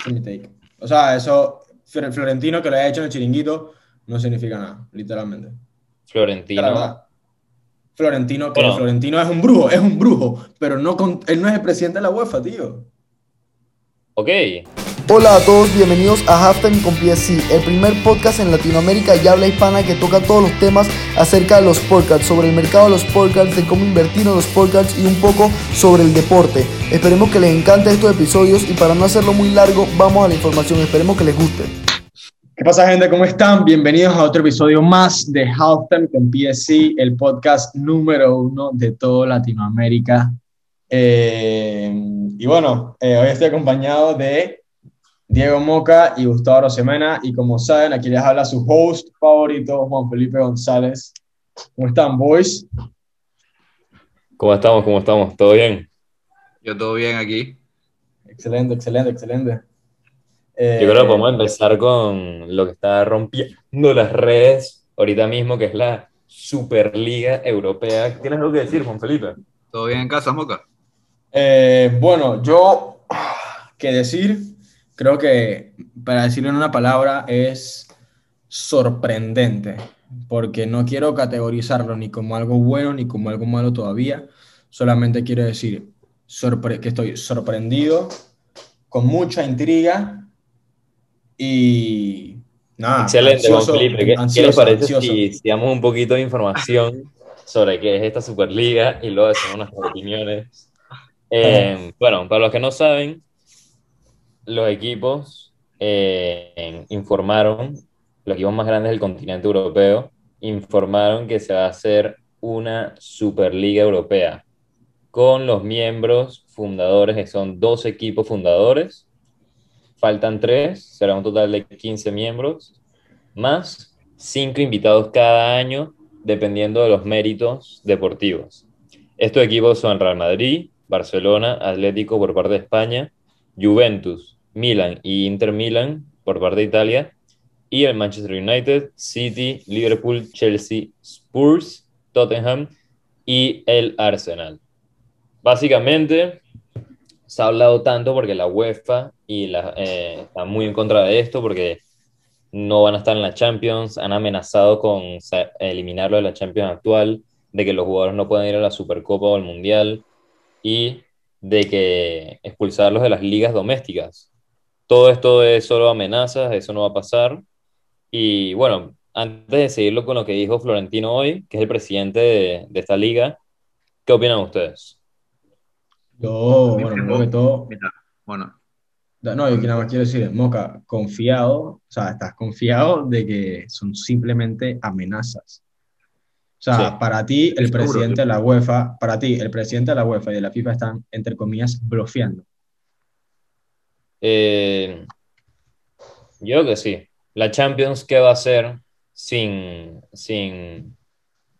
Ese es mi take. O sea, eso, Flor- Florentino que lo haya hecho en el chiringuito, no significa nada, literalmente. Florentino. Florentino, Bueno. Florentino es un brujo, es un brujo, pero no con- él no es el presidente de la UEFA, tío. Ok. Hola a todos, bienvenidos a Halftime con PSC, el primer podcast en Latinoamérica y habla hispana que toca todos los temas acerca de los podcasts, sobre el mercado de los podcasts, de cómo invertir en los podcasts y un poco sobre el deporte. Esperemos que les encante estos episodios y para no hacerlo muy largo, vamos a la información, esperemos que les guste. ¿Qué pasa, gente? ¿Cómo están? Bienvenidos a otro episodio más de Halftime con PSC, el podcast número uno de toda Latinoamérica. Eh, y bueno, eh, hoy estoy acompañado de Diego Moca y Gustavo Rosemena. Y como saben, aquí les habla su host favorito, Juan Felipe González. ¿Cómo están, boys? ¿Cómo estamos? ¿Cómo estamos? ¿Todo bien? Yo todo bien aquí. Excelente, excelente, excelente. Eh, Yo creo que podemos empezar con lo que está rompiendo las redes ahorita mismo, que es la Superliga Europea. ¿Tienes algo que decir, Juan Felipe? ¿Todo bien en casa, Moca? Eh, bueno, yo, qué decir, creo que para decirlo en una palabra es sorprendente, porque no quiero categorizarlo ni como algo bueno ni como algo malo todavía, solamente quiero decir que estoy sorprendido, con mucha intriga y nada. Excelente, ansioso, Juan Felipe. ¿Qué, qué ansioso, les parece ansioso. si, si damos un poquito de información sobre qué es esta Superliga y luego hacemos nuestras opiniones? Eh, bueno, para los que no saben, los equipos eh, informaron, los equipos más grandes del continente europeo, informaron que se va a hacer una Superliga Europea con los miembros fundadores, que son dos equipos fundadores. Faltan tres, será un total de 15 miembros, más cinco invitados cada año, dependiendo de los méritos deportivos. Estos equipos son Real Madrid, Barcelona, Atlético por parte de España, Juventus, Milan y Inter Milan por parte de Italia, y el Manchester United, City, Liverpool, Chelsea, Spurs, Tottenham y el Arsenal. Básicamente, se ha hablado tanto porque la UEFA y la, eh, están muy en contra de esto porque no van a estar en la Champions, han amenazado con eliminarlo de la Champions actual, de que los jugadores no puedan ir a la Supercopa o al Mundial y de que expulsarlos de las ligas domésticas. Todo esto es solo amenazas, eso no va a pasar. Y bueno, antes de seguirlo con lo que dijo Florentino hoy, que es el presidente de, de esta liga, ¿qué opinan ustedes? Yo, bueno, primero que todo, Mira, bueno, No, yo nada más quiero decir, Moca, confiado, o sea, estás confiado de que son simplemente amenazas. O sea, Sí. para ti, el presidente de la UEFA, para ti, el presidente de la UEFA y de la FIFA están, entre comillas, bloqueando. Eh, yo que sí. La Champions, ¿qué va a hacer sin, sin...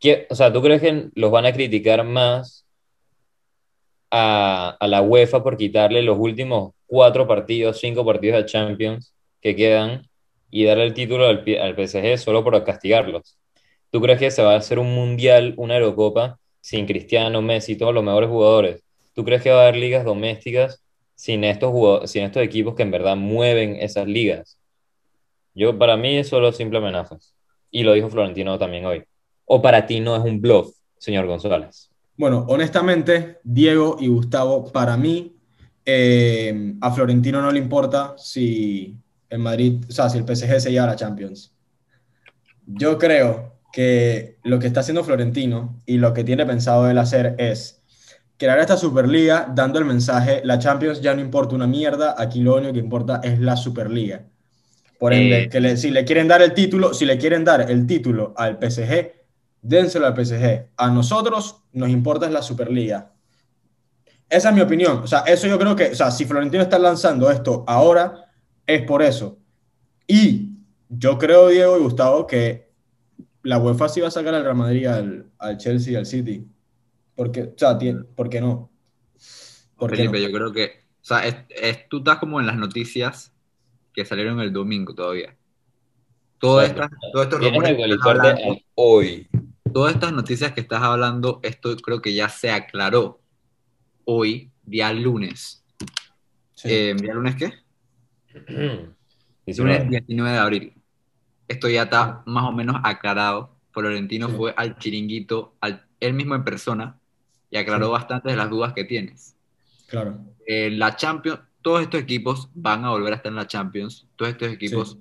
¿qué- o sea, ¿tú crees que los van a criticar más a, a la UEFA por quitarle los últimos cuatro partidos, cinco partidos de Champions que quedan y darle el título al, al PSG solo por castigarlos? ¿Tú crees que se va a hacer un mundial, una Eurocopa, sin Cristiano, Messi, todos los mejores jugadores? ¿Tú crees que va a haber ligas domésticas sin estos, sin estos equipos que en verdad mueven esas ligas? Yo, para mí, es solo simple amenazas. Y lo dijo Florentino también hoy. ¿O para ti no es un bluff, señor González? Bueno, honestamente, Diego y Gustavo, para mí, eh, a Florentino no le importa si el Madrid, o sea, si el PSG se lleva a la Champions. Yo creo que lo que está haciendo Florentino y lo que tiene pensado él hacer es crear esta Superliga dando el mensaje, la Champions ya no importa una mierda, aquí lo único que importa es la Superliga. Por ende, Eh, que le- si le quieren dar el título, si le quieren dar el título al PSG, dénselo al PSG. A nosotros nos importa es la Superliga. Esa es mi opinión. O sea, eso yo creo que, o sea, si Florentino está lanzando esto ahora, es por eso. Y yo creo, Diego y Gustavo, que la UEFA sí va a sacar al Real Madrid, al, al Chelsea y al City. Porque, o sea, tiene- ¿por qué no? ¿Por qué Felipe, no? yo creo que, o sea, es- es- tú estás como en las noticias que salieron el domingo todavía. Todas estas, todos estos rumores que estás hablando, hoy. todas estas noticias que estás hablando, esto creo que ya se aclaró hoy, día lunes. Sí. Eh, ¿Día lunes qué? Lunes 19. 19 de abril. Esto ya está más o menos aclarado. Florentino Sí. fue al chiringuito, al, él mismo en persona, y aclaró Sí. bastante de las dudas que tienes. Claro. Eh, la Champions, todos estos equipos van a volver a estar en la Champions. Todos estos equipos Sí.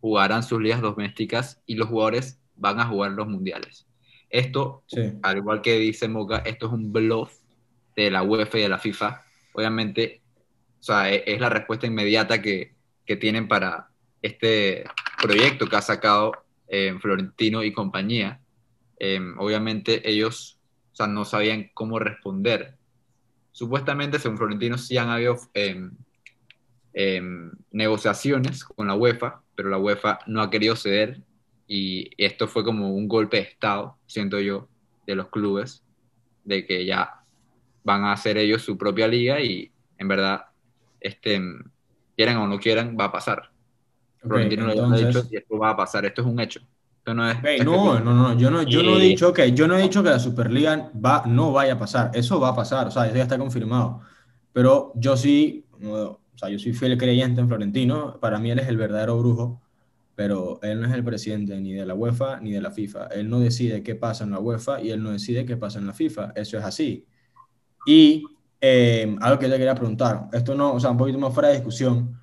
jugarán sus ligas domésticas y los jugadores van a jugar los mundiales. Esto, Sí. al igual que dice Moca, esto es un bluff de la UEFA y de la FIFA. Obviamente, o sea, e- es, la respuesta inmediata que, que tienen para este proyecto que ha sacado eh, Florentino y compañía. Eh, obviamente ellos sea, no sabían cómo responder. Supuestamente, según Florentino, sí han habido eh, eh, negociaciones con la UEFA, pero la UEFA no ha querido ceder y esto fue como un golpe de Estado, siento yo, de los clubes, de que ya van a hacer ellos su propia liga y en verdad, este, quieran o no quieran, va a pasar. Florentino lo ha entonces- dicho y esto va a pasar, esto es un hecho. No no, no, no, yo no, yo no he dicho que, yo no he dicho que la Superliga va, no vaya a pasar. Eso va a pasar, o sea, eso ya está confirmado. Pero yo sí, o sea, yo soy fiel creyente en Florentino. Para mí él es el verdadero brujo, pero él no es el presidente ni de la UEFA ni de la FIFA. Él no decide qué pasa en la UEFA y él no decide qué pasa en la FIFA. Eso es así. Y eh, algo que yo te quería preguntar, esto no, o sea, un poquito más fuera de discusión.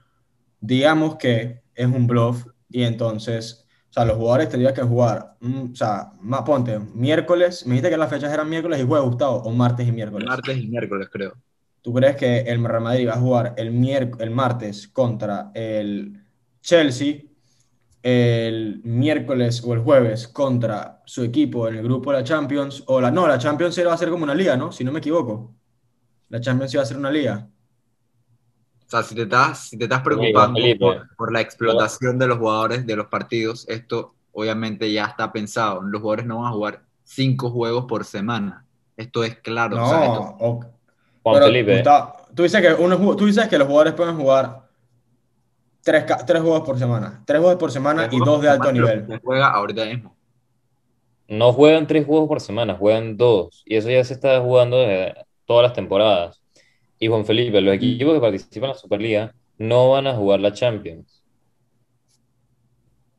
Digamos que es un bluff y entonces, sea, los jugadores tendrían que jugar, mm, o sea, más, ponte, miércoles, me dijiste que las fechas eran miércoles y jueves, Gustavo, o martes y miércoles. Martes y miércoles, creo. ¿Tú crees que el Real Madrid va a jugar el, el martes contra el Chelsea, el miércoles o el jueves contra su equipo en el grupo de la Champions? O la, no, la Champions va a hacer como una liga, ¿no? Si no me equivoco. La Champions iba a ser una liga. O sea, si te estás, si te estás preocupando por, por la explotación de los jugadores de los partidos, esto obviamente ya está pensado. Los jugadores no van a jugar cinco juegos por semana. Esto es claro. No, o sea, esto- o- Juan pero, Felipe. Gustavo, tú, dices que uno, tú dices que los jugadores pueden jugar tres, tres juegos por semana. Tres juegos por semana y dos de alto nivel. Se juega ahorita mismo. No juegan tres juegos por semana, juegan dos. Y eso ya se está jugando desde todas las temporadas. Y Juan Felipe, los equipos que participan en la Superliga no van a jugar la Champions.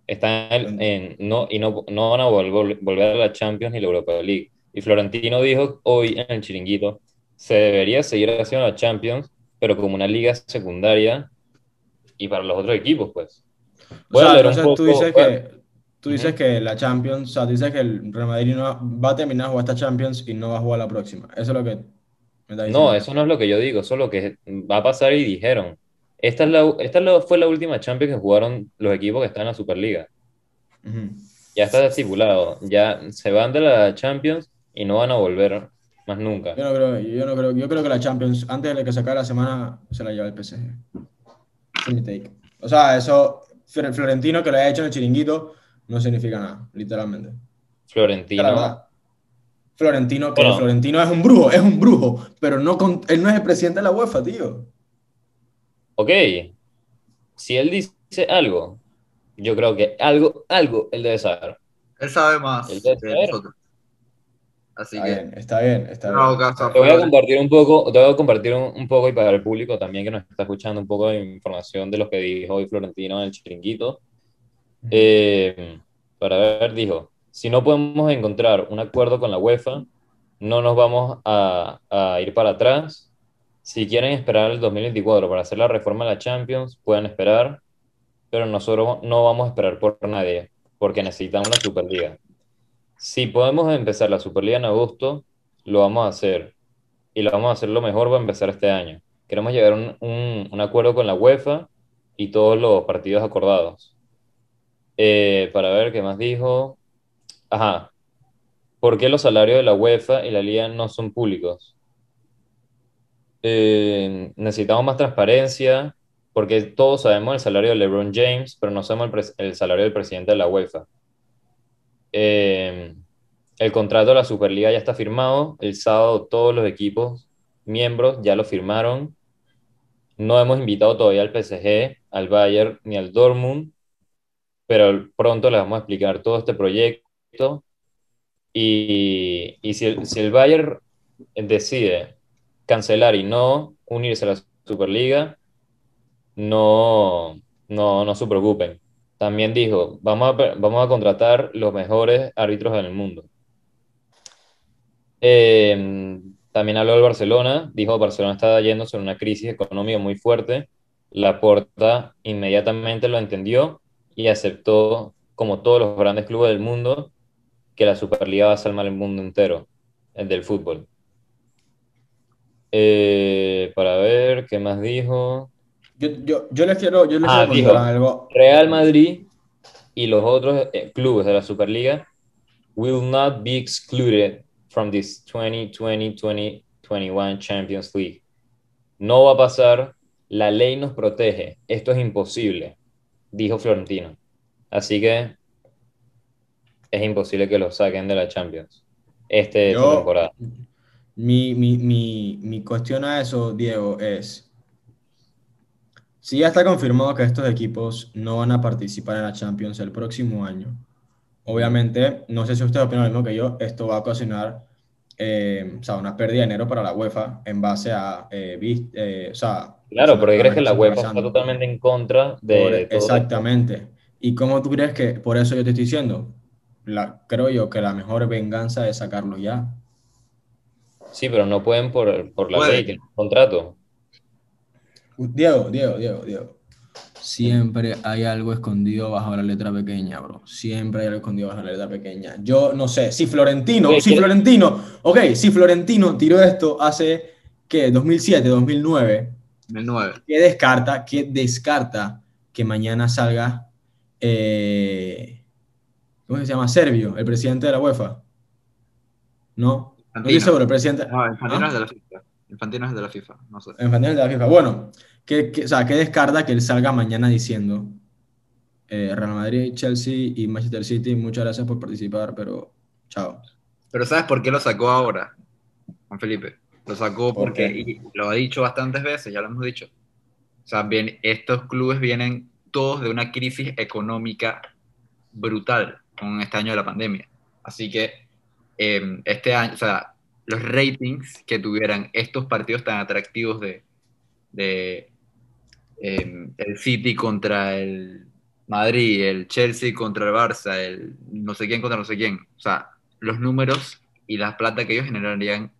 Están en, en- no, y no, no van a vol- volver a la Champions ni la Europa League. Y Florentino dijo hoy en el chiringuito, se debería seguir haciendo la Champions, pero como una liga secundaria y para los otros equipos, pues. O Voy a sea, entonces tú dices que, tú dices que la Champions, o sea, tú dices que el Real Madrid no va a terminar de jugar esta Champions y no va a jugar la próxima. Eso es lo que. No, eso no es lo que yo digo, eso es lo que va a pasar y dijeron. Esta, es la, esta fue la última Champions que jugaron los equipos que están en la Superliga. Ya está estipulado, ya se van de la Champions y no van a volver más nunca. Yo no creo, yo no creo, yo creo que la Champions, antes de que se acabe la semana, se la lleva el PSG. Ese es mi take. O sea, eso, Flor- Florentino que lo haya hecho en el chiringuito, no significa nada, literalmente. Florentino. Florentino, que Bueno. Florentino es un brujo, es un brujo, pero no con- él no es el presidente de la UEFA, tío. ok, si él dice algo, yo creo que algo, algo él debe saber. Él sabe más Él debe que saber. nosotros. Así Está que bien, está bien, está no bien. Te voy a compartir un poco, te voy a compartir un, un poco y para el público también que nos está escuchando un poco de información de lo que dijo hoy Florentino en el chiringuito. Eh, para ver, dijo, si no podemos encontrar un acuerdo con la UEFA, no nos vamos a, a ir para atrás. Si quieren esperar el 2024 para hacer la reforma de la Champions, pueden esperar, pero nosotros no vamos a esperar por nadie, porque necesitamos la Superliga. Si podemos empezar la Superliga en agosto, lo vamos a hacer. Y lo vamos a hacer lo mejor para empezar este año. Queremos llegar a un, un- un acuerdo con la UEFA y todos los partidos acordados. Eh, para ver qué más dijo. Ajá. ¿Por qué los salarios de la UEFA y la Liga no son públicos? Eh, necesitamos más transparencia, porque todos sabemos el salario de LeBron James, pero no sabemos el, salario del presidente de la UEFA. Eh, el contrato de la Superliga ya está firmado. El sábado todos los equipos miembros ya lo firmaron. No hemos invitado todavía al PSG, al Bayern ni al Dortmund, pero pronto les vamos a explicar todo este proyecto. Y, y si, el, si el Bayern decide cancelar y no unirse a la Superliga, no, no, no se preocupen. También dijo, vamos a, vamos a contratar los mejores árbitros del mundo. Eh, también habló del Barcelona, dijo Barcelona estaba yéndose en una crisis económica muy fuerte. La Porta inmediatamente lo entendió y aceptó, como todos los grandes clubes del mundo, que la Superliga va a salvar el mundo entero, el del fútbol. Eh, para ver, ¿qué más dijo? Yo, yo, yo les quiero, yo les Ah, quiero dijo, algo. Real Madrid y los otros eh, clubes de la Superliga will not be excluded from this 2020-2021 Champions League. No va a pasar, la ley nos protege, esto es imposible, dijo Florentino. Así que es imposible que lo saquen de la Champions este, Yo- temporada. Mi, mi, mi, mi cuestión a eso, Diego, es, si ya está confirmado que estos equipos no van a participar en la Champions el próximo año, obviamente, no sé si ustedes opinan lo mismo que yo, esto va a ocasionar eh, o sea, una pérdida de dinero para la UEFA en base a, eh, eh, o sea... Claro, porque crees que la UEFA está totalmente en contra de Por- todo esto? exactamente. ¿Y cómo tú crees que, por eso yo te estoy diciendo, la, creo yo que la mejor venganza es sacarlo ya? Sí, pero no pueden por, por la ley, que es un contrato. Diego, Diego, Diego, Diego. Siempre hay algo escondido bajo la letra pequeña, bro. Siempre hay algo escondido bajo la letra pequeña. Yo no sé, si Florentino, si ¿quiere- Florentino, ok, si Florentino tiró esto hace, ¿qué? 2007, 2009, El 9. ¿qué descarta, qué descarta que mañana salga, eh, ¿cómo se llama? Servio, el presidente de la UEFA? ¿No? No estoy seguro, el presidente. No, Infantino ¿Ah? es de la FIFA. Infantino es de la FIFA, no sé. Infantino de la FIFA. Bueno, ¿qué, o sea, ¿qué descarta que él salga mañana diciendo eh, Real Madrid, Chelsea y Manchester City, muchas gracias por participar, pero chao? Pero ¿sabes por qué lo sacó ahora, Juan Felipe? Lo sacó ¿Por porque, y lo ha dicho bastantes veces, ya lo hemos dicho. O sea, bien, estos clubes vienen todos de una crisis económica brutal con este año de la pandemia. Así que eh, este año, o sea, los ratings que tuvieran estos partidos tan atractivos de, de eh, el City contra el Madrid, el Chelsea contra el Barça, el no sé quién contra no sé quién. O sea, los números y la plata que ellos generarían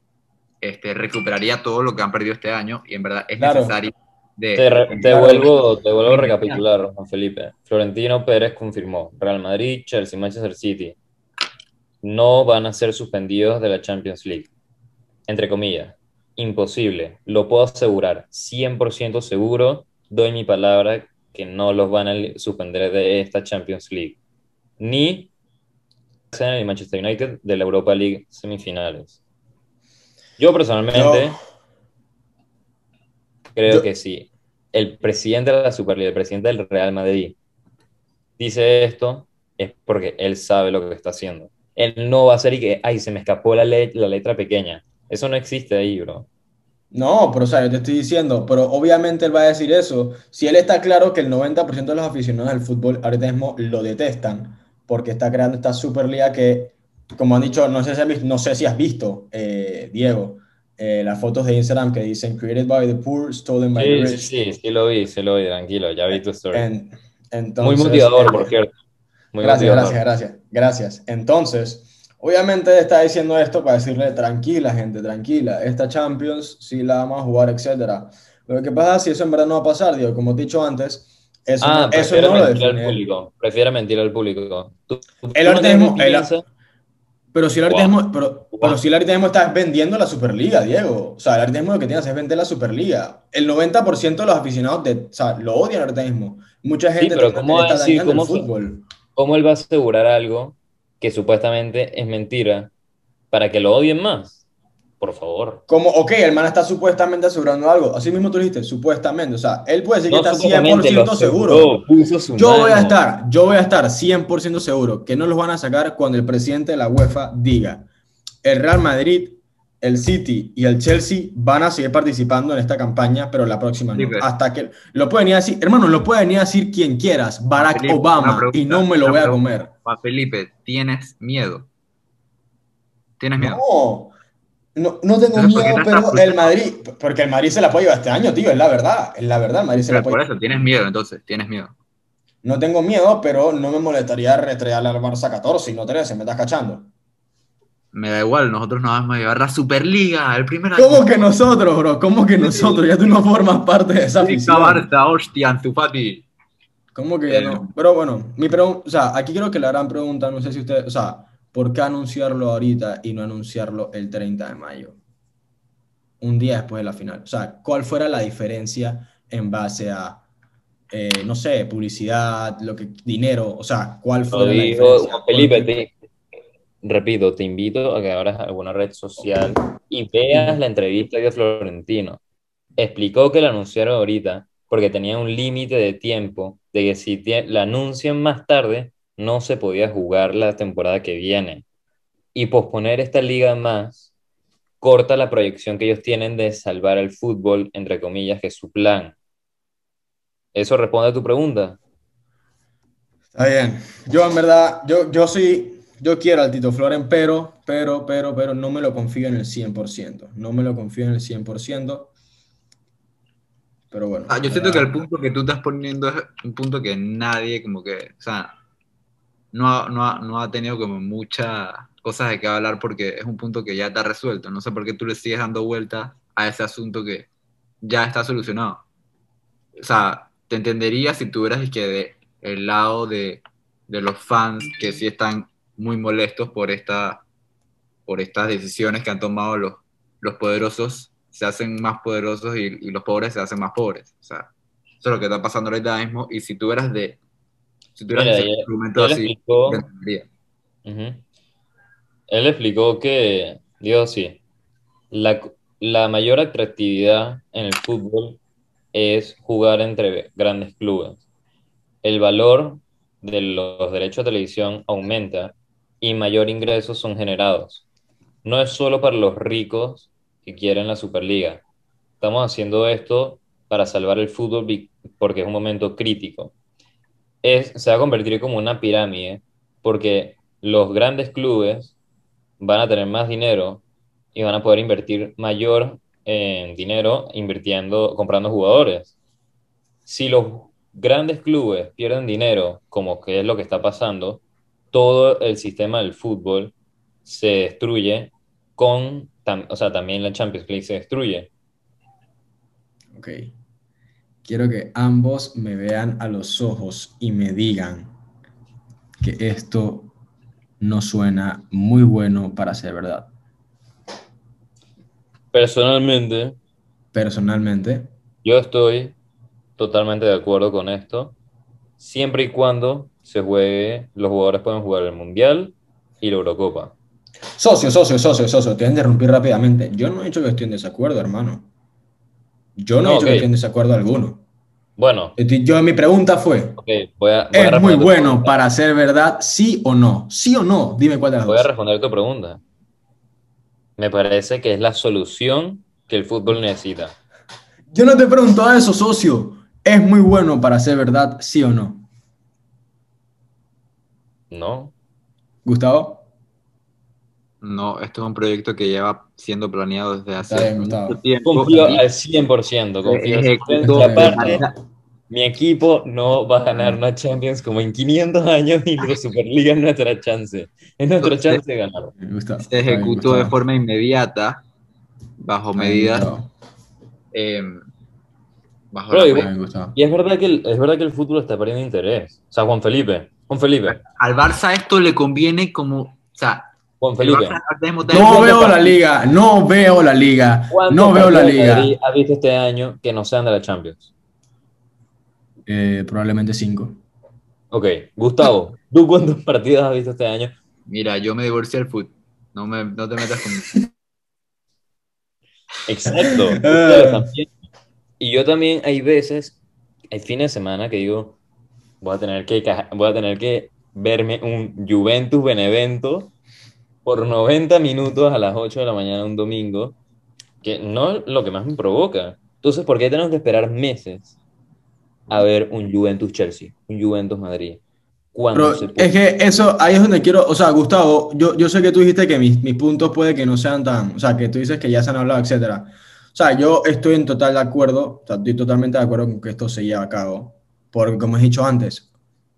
este, recuperaría todo lo que han perdido este año y en verdad es Claro. necesario de... Te, re- te Claro. vuelvo, te vuelvo a recapitular, Juan Felipe. Florentino Pérez confirmó, Real Madrid, Chelsea, Manchester City no van a ser suspendidos de la Champions League. Entre comillas, imposible. Lo puedo asegurar, 100% seguro, doy mi palabra que no los van a suspender de esta Champions League. Ni Arsenal y Manchester United de la Europa League semifinales. Yo personalmente creo Yo- que sí. El presidente de la Superliga, el presidente del Real Madrid, dice esto, es porque él sabe lo que está haciendo. Él no va a hacer y que, ay, se me escapó la, le- la letra pequeña. Eso no existe ahí, bro. No, pero o sea, yo te estoy diciendo, pero obviamente él va a decir eso. Si él está claro que el 90% de los aficionados del fútbol ahorita mismo lo detestan, porque está creando esta Superliga que, como han dicho, no sé si has visto, no sé si has visto eh, Diego, eh, las fotos de Instagram que dicen Created by the poor, stolen by the Sí, rich. sí, sí, sí lo vi, sí lo vi, tranquilo, ya vi tu story. En- Muy entonces, motivador, eh, por cierto. Muy Gracias, motivador. gracias, gracias, gracias. Entonces, obviamente está diciendo esto para decirle, tranquila, gente, tranquila, esta Champions sí la vamos a jugar, etcétera. Lo que pasa si eso en verdad no va a pasar, digo, como te he dicho antes, eso, Ah, no, eso no lo mentir al define él. público. Prefiere mentir al público. Tú- tú- El no te el- Pero si el Wow. mismo, pero, Wow. pero si el estás vendiendo la Superliga, Diego. O sea, el ahorita mismo lo que tienes es vender la Superliga. El 90% de los aficionados de, o sea, lo odian ahorita mismo. Mucha Sí, gente pero te- te ¿cómo está el fútbol. ¿Cómo él va a asegurar algo que supuestamente es mentira para que lo odien más? Por favor. Como, ok, el man está supuestamente asegurando algo. Así mismo tú dijiste, supuestamente. O sea, él puede decir que está supuestamente, 100% lo seguro. Yo voy a estar, yo voy a estar 100% seguro que no los van a sacar cuando el presidente de la UEFA diga, el Real Madrid, el City y el Chelsea van a seguir participando en esta campaña, pero la próxima no. Sí, Hasta que lo pueden ir a decir, hermano, lo pueden ir a decir quien quieras, Barack Felipe, Obama, pregunta, y no me lo voy a comer. Felipe, ¿tienes miedo? ¿Tienes miedo? No, No, no tengo Entonces, ¿por qué miedo, pero el Madrid, porque el Madrid se la puede llevar este año, tío, es la verdad, es la verdad, el Madrid se la puede por eso, tienes miedo, entonces, tienes miedo. No tengo miedo, pero no me molestaría retrayarle al Barça 14 y no 13, me estás cachando. Me da igual, nosotros nos vamos a llevar la Superliga, el primer ¿Cómo que nosotros, bro? ¿Cómo que nosotros? Ya tú no formas parte de esa afición. Barça, hostia, Ansu Fati. ¿Cómo que ya Eh. no? Pero bueno, mi pregunta, o sea, aquí creo que la gran pregunta, no sé si usted, o sea, ¿por qué anunciarlo ahorita y no anunciarlo el 30 de mayo? Un día después de la final. O sea, ¿cuál fuera la diferencia en base a, eh, no sé, publicidad, lo que, dinero? O sea, ¿cuál Lo fuera la dijo diferencia? Juan Felipe, te- repito, te invito a que abras alguna red social y veas la entrevista de Florentino. Explicó que la anunciaron ahorita porque tenía un límite de tiempo de que si la anuncian más tarde, no se podía jugar la temporada que viene. Y posponer esta liga más corta la proyección que ellos tienen de salvar el fútbol, entre comillas, que es su plan. ¿Eso responde a tu pregunta? Está bien. Yo en verdad, yo, yo sí, yo quiero al Tito Floren, pero, pero, pero, pero no me lo confío en el 100%. No me lo confío en el 100%. Pero bueno. Ah, yo siento que el punto que tú estás poniendo es un punto que nadie, como que, o sea, no ha, no no ha tenido como muchas cosas de qué hablar porque es un punto que ya está resuelto. No sé por qué tú le sigues dando vuelta a ese asunto que ya está solucionado. O sea, te entendería si tuvieras es que de el lado de, de los fans que sí están muy molestos por, esta, por estas decisiones que han tomado los, los poderosos, se hacen más poderosos y, y los pobres se hacen más pobres. O sea, eso es lo que está pasando ahorita mismo. Y si tú eras de. Si tú eras Mira, de ese argumento así, explicó- entendería. Él explicó que, digo sí, la, la mayor atractividad en el fútbol es jugar entre grandes clubes. El valor de los derechos de televisión aumenta y mayor ingresos son generados. No es solo para los ricos que quieren la Superliga. Estamos haciendo esto para salvar el fútbol porque es un momento crítico. Se va a convertir como una pirámide porque los grandes clubes van a tener más dinero y van a poder invertir mayor dinero invirtiendo, comprando jugadores. Si los grandes clubes pierden dinero, como que es lo que está pasando, todo el sistema del fútbol se destruye con, o sea, también la Champions League se destruye. Ok. Quiero que ambos me vean a los ojos y me digan que esto no suena muy bueno para ser verdad. Personalmente, Personalmente, yo estoy totalmente de acuerdo con esto, siempre y cuando se juegue, los jugadores pueden jugar el Mundial y la Eurocopa. socio, socio, socio, socio, te voy a interrumpir rápidamente. Yo no he dicho que estoy en desacuerdo, hermano. Yo no, he No, dicho ok. que estoy en desacuerdo alguno. Bueno, Yo, mi pregunta fue, ok, voy a, voy a ¿es muy bueno para ser verdad, sí o no? ¿Sí o no? Dime cuál de las Voy a responder tu pregunta. Me parece que es la solución que el fútbol necesita. Yo no te pregunto a eso, socio. ¿Es muy bueno para ser verdad, sí o no? ¿No? Gustavo. No, esto es un proyecto que lleva siendo planeado desde hace bien, mucho tiempo. Confío al 100%. Confío ejecutó Y aparte, de manera- mi equipo no va a ganar una Champions como en 500 años y la Superliga es nuestra chance. Es nuestra Entonces, chance de ganar. Se ejecutó de forma inmediata, bajo medidas. eh, bajo igual- medidas. Y es verdad, que el, es verdad que el fútbol está perdiendo interés. O sea, Juan Felipe. Juan Felipe. Al Barça esto le conviene como. O sea, Juan el Felipe. No veo la liga, no veo la liga, ¿Cuántos no veo la liga. Has visto este año que no sean de la Champions? Eh, probablemente cinco. Ok, Gustavo, ¿tú cuántos partidos has visto este año? Mira, yo me divorcié del fútbol. No, me, no te metas conmigo. Exacto. Ah. Y yo también hay veces, hay fines de semana que digo, voy a tener que, voy a tener que verme un Juventus Benevento por 90 minutos a las 8 de la mañana un domingo, que no es lo que más me provoca. Entonces, ¿por qué tenemos que esperar meses a ver un Juventus Chelsea, un Juventus Madrid? cuando Pero es que eso, ahí es donde quiero, o sea, Gustavo, yo, yo sé que tú dijiste que mis, mis puntos puede que no sean tan, o sea, que tú dices que ya se han hablado, etcétera. O sea, yo estoy en total de acuerdo, o sea, estoy totalmente de acuerdo con que esto se lleve a cabo, porque como he dicho antes,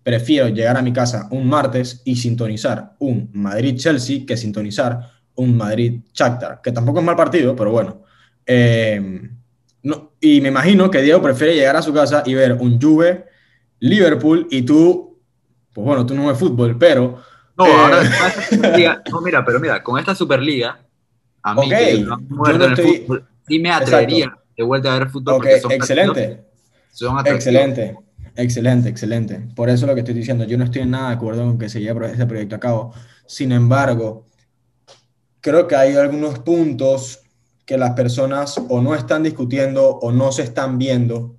prefiero llegar a mi casa un martes y sintonizar un Madrid-Chelsea que sintonizar un Madrid-Shakhtar, que tampoco es mal partido, pero bueno. Eh, no, y me imagino que Diego prefiere llegar a su casa y ver un Juve, Liverpool y tú, pues bueno, tú no ves fútbol, pero No, Eh. ahora Superliga- no, mira, pero mira, con esta Superliga, a mí Ok, que yo no no en el estoy- fútbol, sí me atrevería de vuelta a ver fútbol ok, porque son excelente, partidos- son excelente, excelente, excelente. Por eso es lo que estoy diciendo, yo no estoy en nada de acuerdo con que se lleve ese proyecto a cabo. Sin embargo, creo que hay algunos puntos que las personas o no están discutiendo o no se están viendo.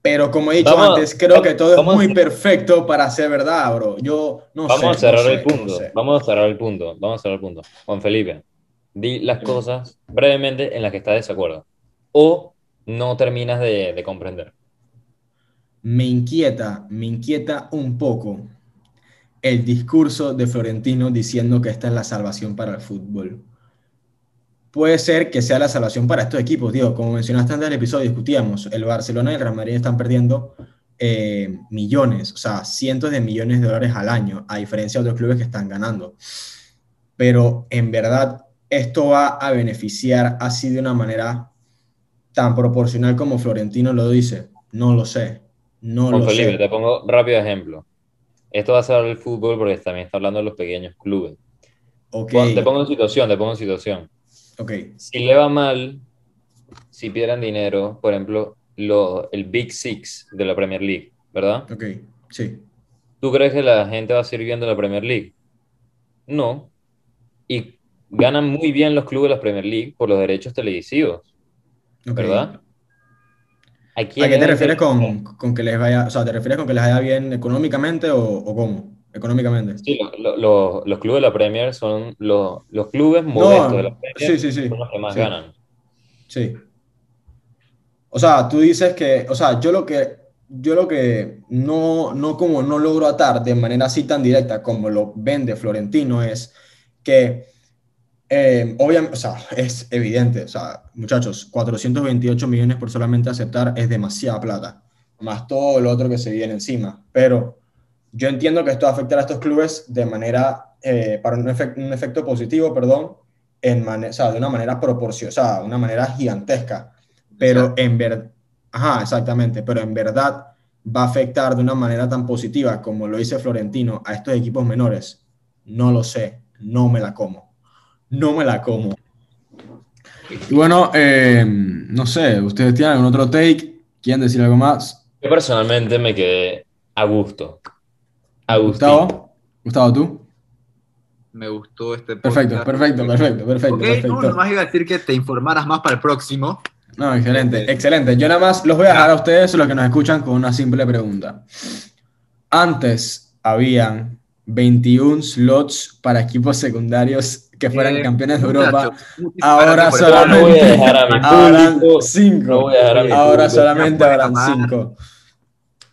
Pero como he dicho Vamos- antes, creo que todo es muy perfecto para ser verdad, bro. Yo no sé. Vamos a cerrar no sé, el punto. no sé. Vamos a cerrar el punto. Vamos a cerrar el punto. Juan Felipe, di las cosas brevemente en las que estás de desacuerdo. O no terminas de, de comprender. Me inquieta, me inquieta un poco el discurso de Florentino diciendo que esta es la salvación para el fútbol. Puede ser que sea la salvación para estos equipos, digo, como mencionaste antes del episodio, discutíamos, el Barcelona y el Real Madrid están perdiendo eh, millones, o sea, cientos de millones de dólares al año, a diferencia de otros clubes que están ganando. Pero en verdad, esto va a beneficiar así de una manera tan proporcional como Florentino lo dice. No lo sé. No Juan lo Felipe, sé. te pongo rápido ejemplo. Esto va a ser el fútbol porque también está hablando de los pequeños clubes. Ok, Juan, Te pongo en situación, te pongo en situación. ok, Si le va mal, si pierden dinero, por ejemplo, lo- el Big Six de la Premier League, ¿verdad? ok, sí. ¿Tú crees que la gente va a seguir viendo la Premier League? No. Y ganan muy bien los clubes de la Premier League por los derechos televisivos, ok. ¿verdad? ¿A, ¿A quién qué te refieres con, con que les vaya, o sea, te refieres con que les vaya bien económicamente o, o cómo? Económicamente. Sí, lo- lo- lo- los clubes de la Premier son los, los clubes modestos de la Premier, sí, sí, sí. son los que más sí. ganan. Sí. O sea, tú dices que, o sea, yo lo que, yo lo que no, no como no logro atar de manera así tan directa como lo vende Florentino es que, eh, obviamente, o sea, es evidente, o sea, muchachos, 428 millones por solamente aceptar es demasiada plata, más todo lo otro que se viene encima, pero yo entiendo que esto va a afectar a estos clubes de manera, eh, para un, efec- un efecto positivo, perdón, en mane- o sea, de una manera proporcional, o sea, de una manera gigantesca, pero en verdad, ajá, exactamente, pero en verdad va a afectar de una manera tan positiva como lo dice Florentino a estos equipos menores, no lo sé, no me la como, no me la como. Y bueno, eh, no sé, ¿ustedes tienen algún otro take? ¿Quieren decir algo más? Yo personalmente me quedé a gusto. Agustín. Gustavo, Gustavo, ¿tú? Me gustó este Perfecto, podcast. perfecto, perfecto, perfecto, Ok, perfecto. no, nomás iba a decir que te informaras más para el próximo. No, excelente, excelente. Yo nada más los voy a dejar a ustedes, los que nos escuchan, con una simple pregunta. Antes habían 21 slots para equipos secundarios que fueran Eh, campeones de Europa. Ahora solamente- Habrán público. No cinco. voy a dejar a mi Ahora público. solamente habrán pueden amar. cinco.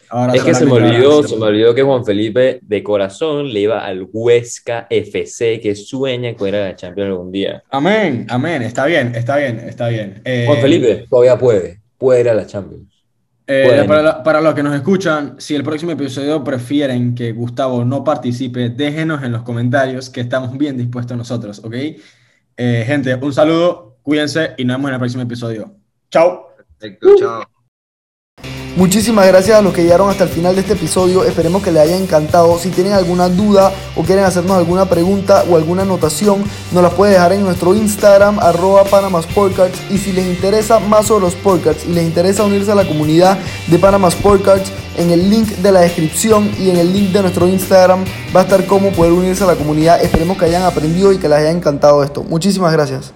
Ahora Es que se me olvidó, se me olvidó que Juan Felipe de corazón le iba al Huesca FC que sueña con ir a la Champions algún día. Amén, amén. Está bien, está bien, está bien. Eh, Juan Felipe todavía puede, puede ir a la Champions. Eh, Pueden. para, la- para los que nos escuchan, si el próximo episodio prefieren que Gustavo no participe, déjenos en los comentarios que estamos bien dispuestos nosotros, ¿ok? Eh, gente, un saludo, cuídense y nos vemos en el próximo episodio. Chao. Perfecto, chao. Muchísimas gracias a los que llegaron hasta el final de este episodio. Esperemos que les haya encantado. Si tienen alguna duda o quieren hacernos alguna pregunta o alguna anotación, nos las puede dejar en nuestro Instagram, arroba. Y si les interesa más sobre los Sportcards y les interesa unirse a la comunidad de Panama Sportcards, en el link de la descripción y en el link de nuestro Instagram va a estar cómo poder unirse a la comunidad. Esperemos que hayan aprendido y que les haya encantado esto. Muchísimas gracias.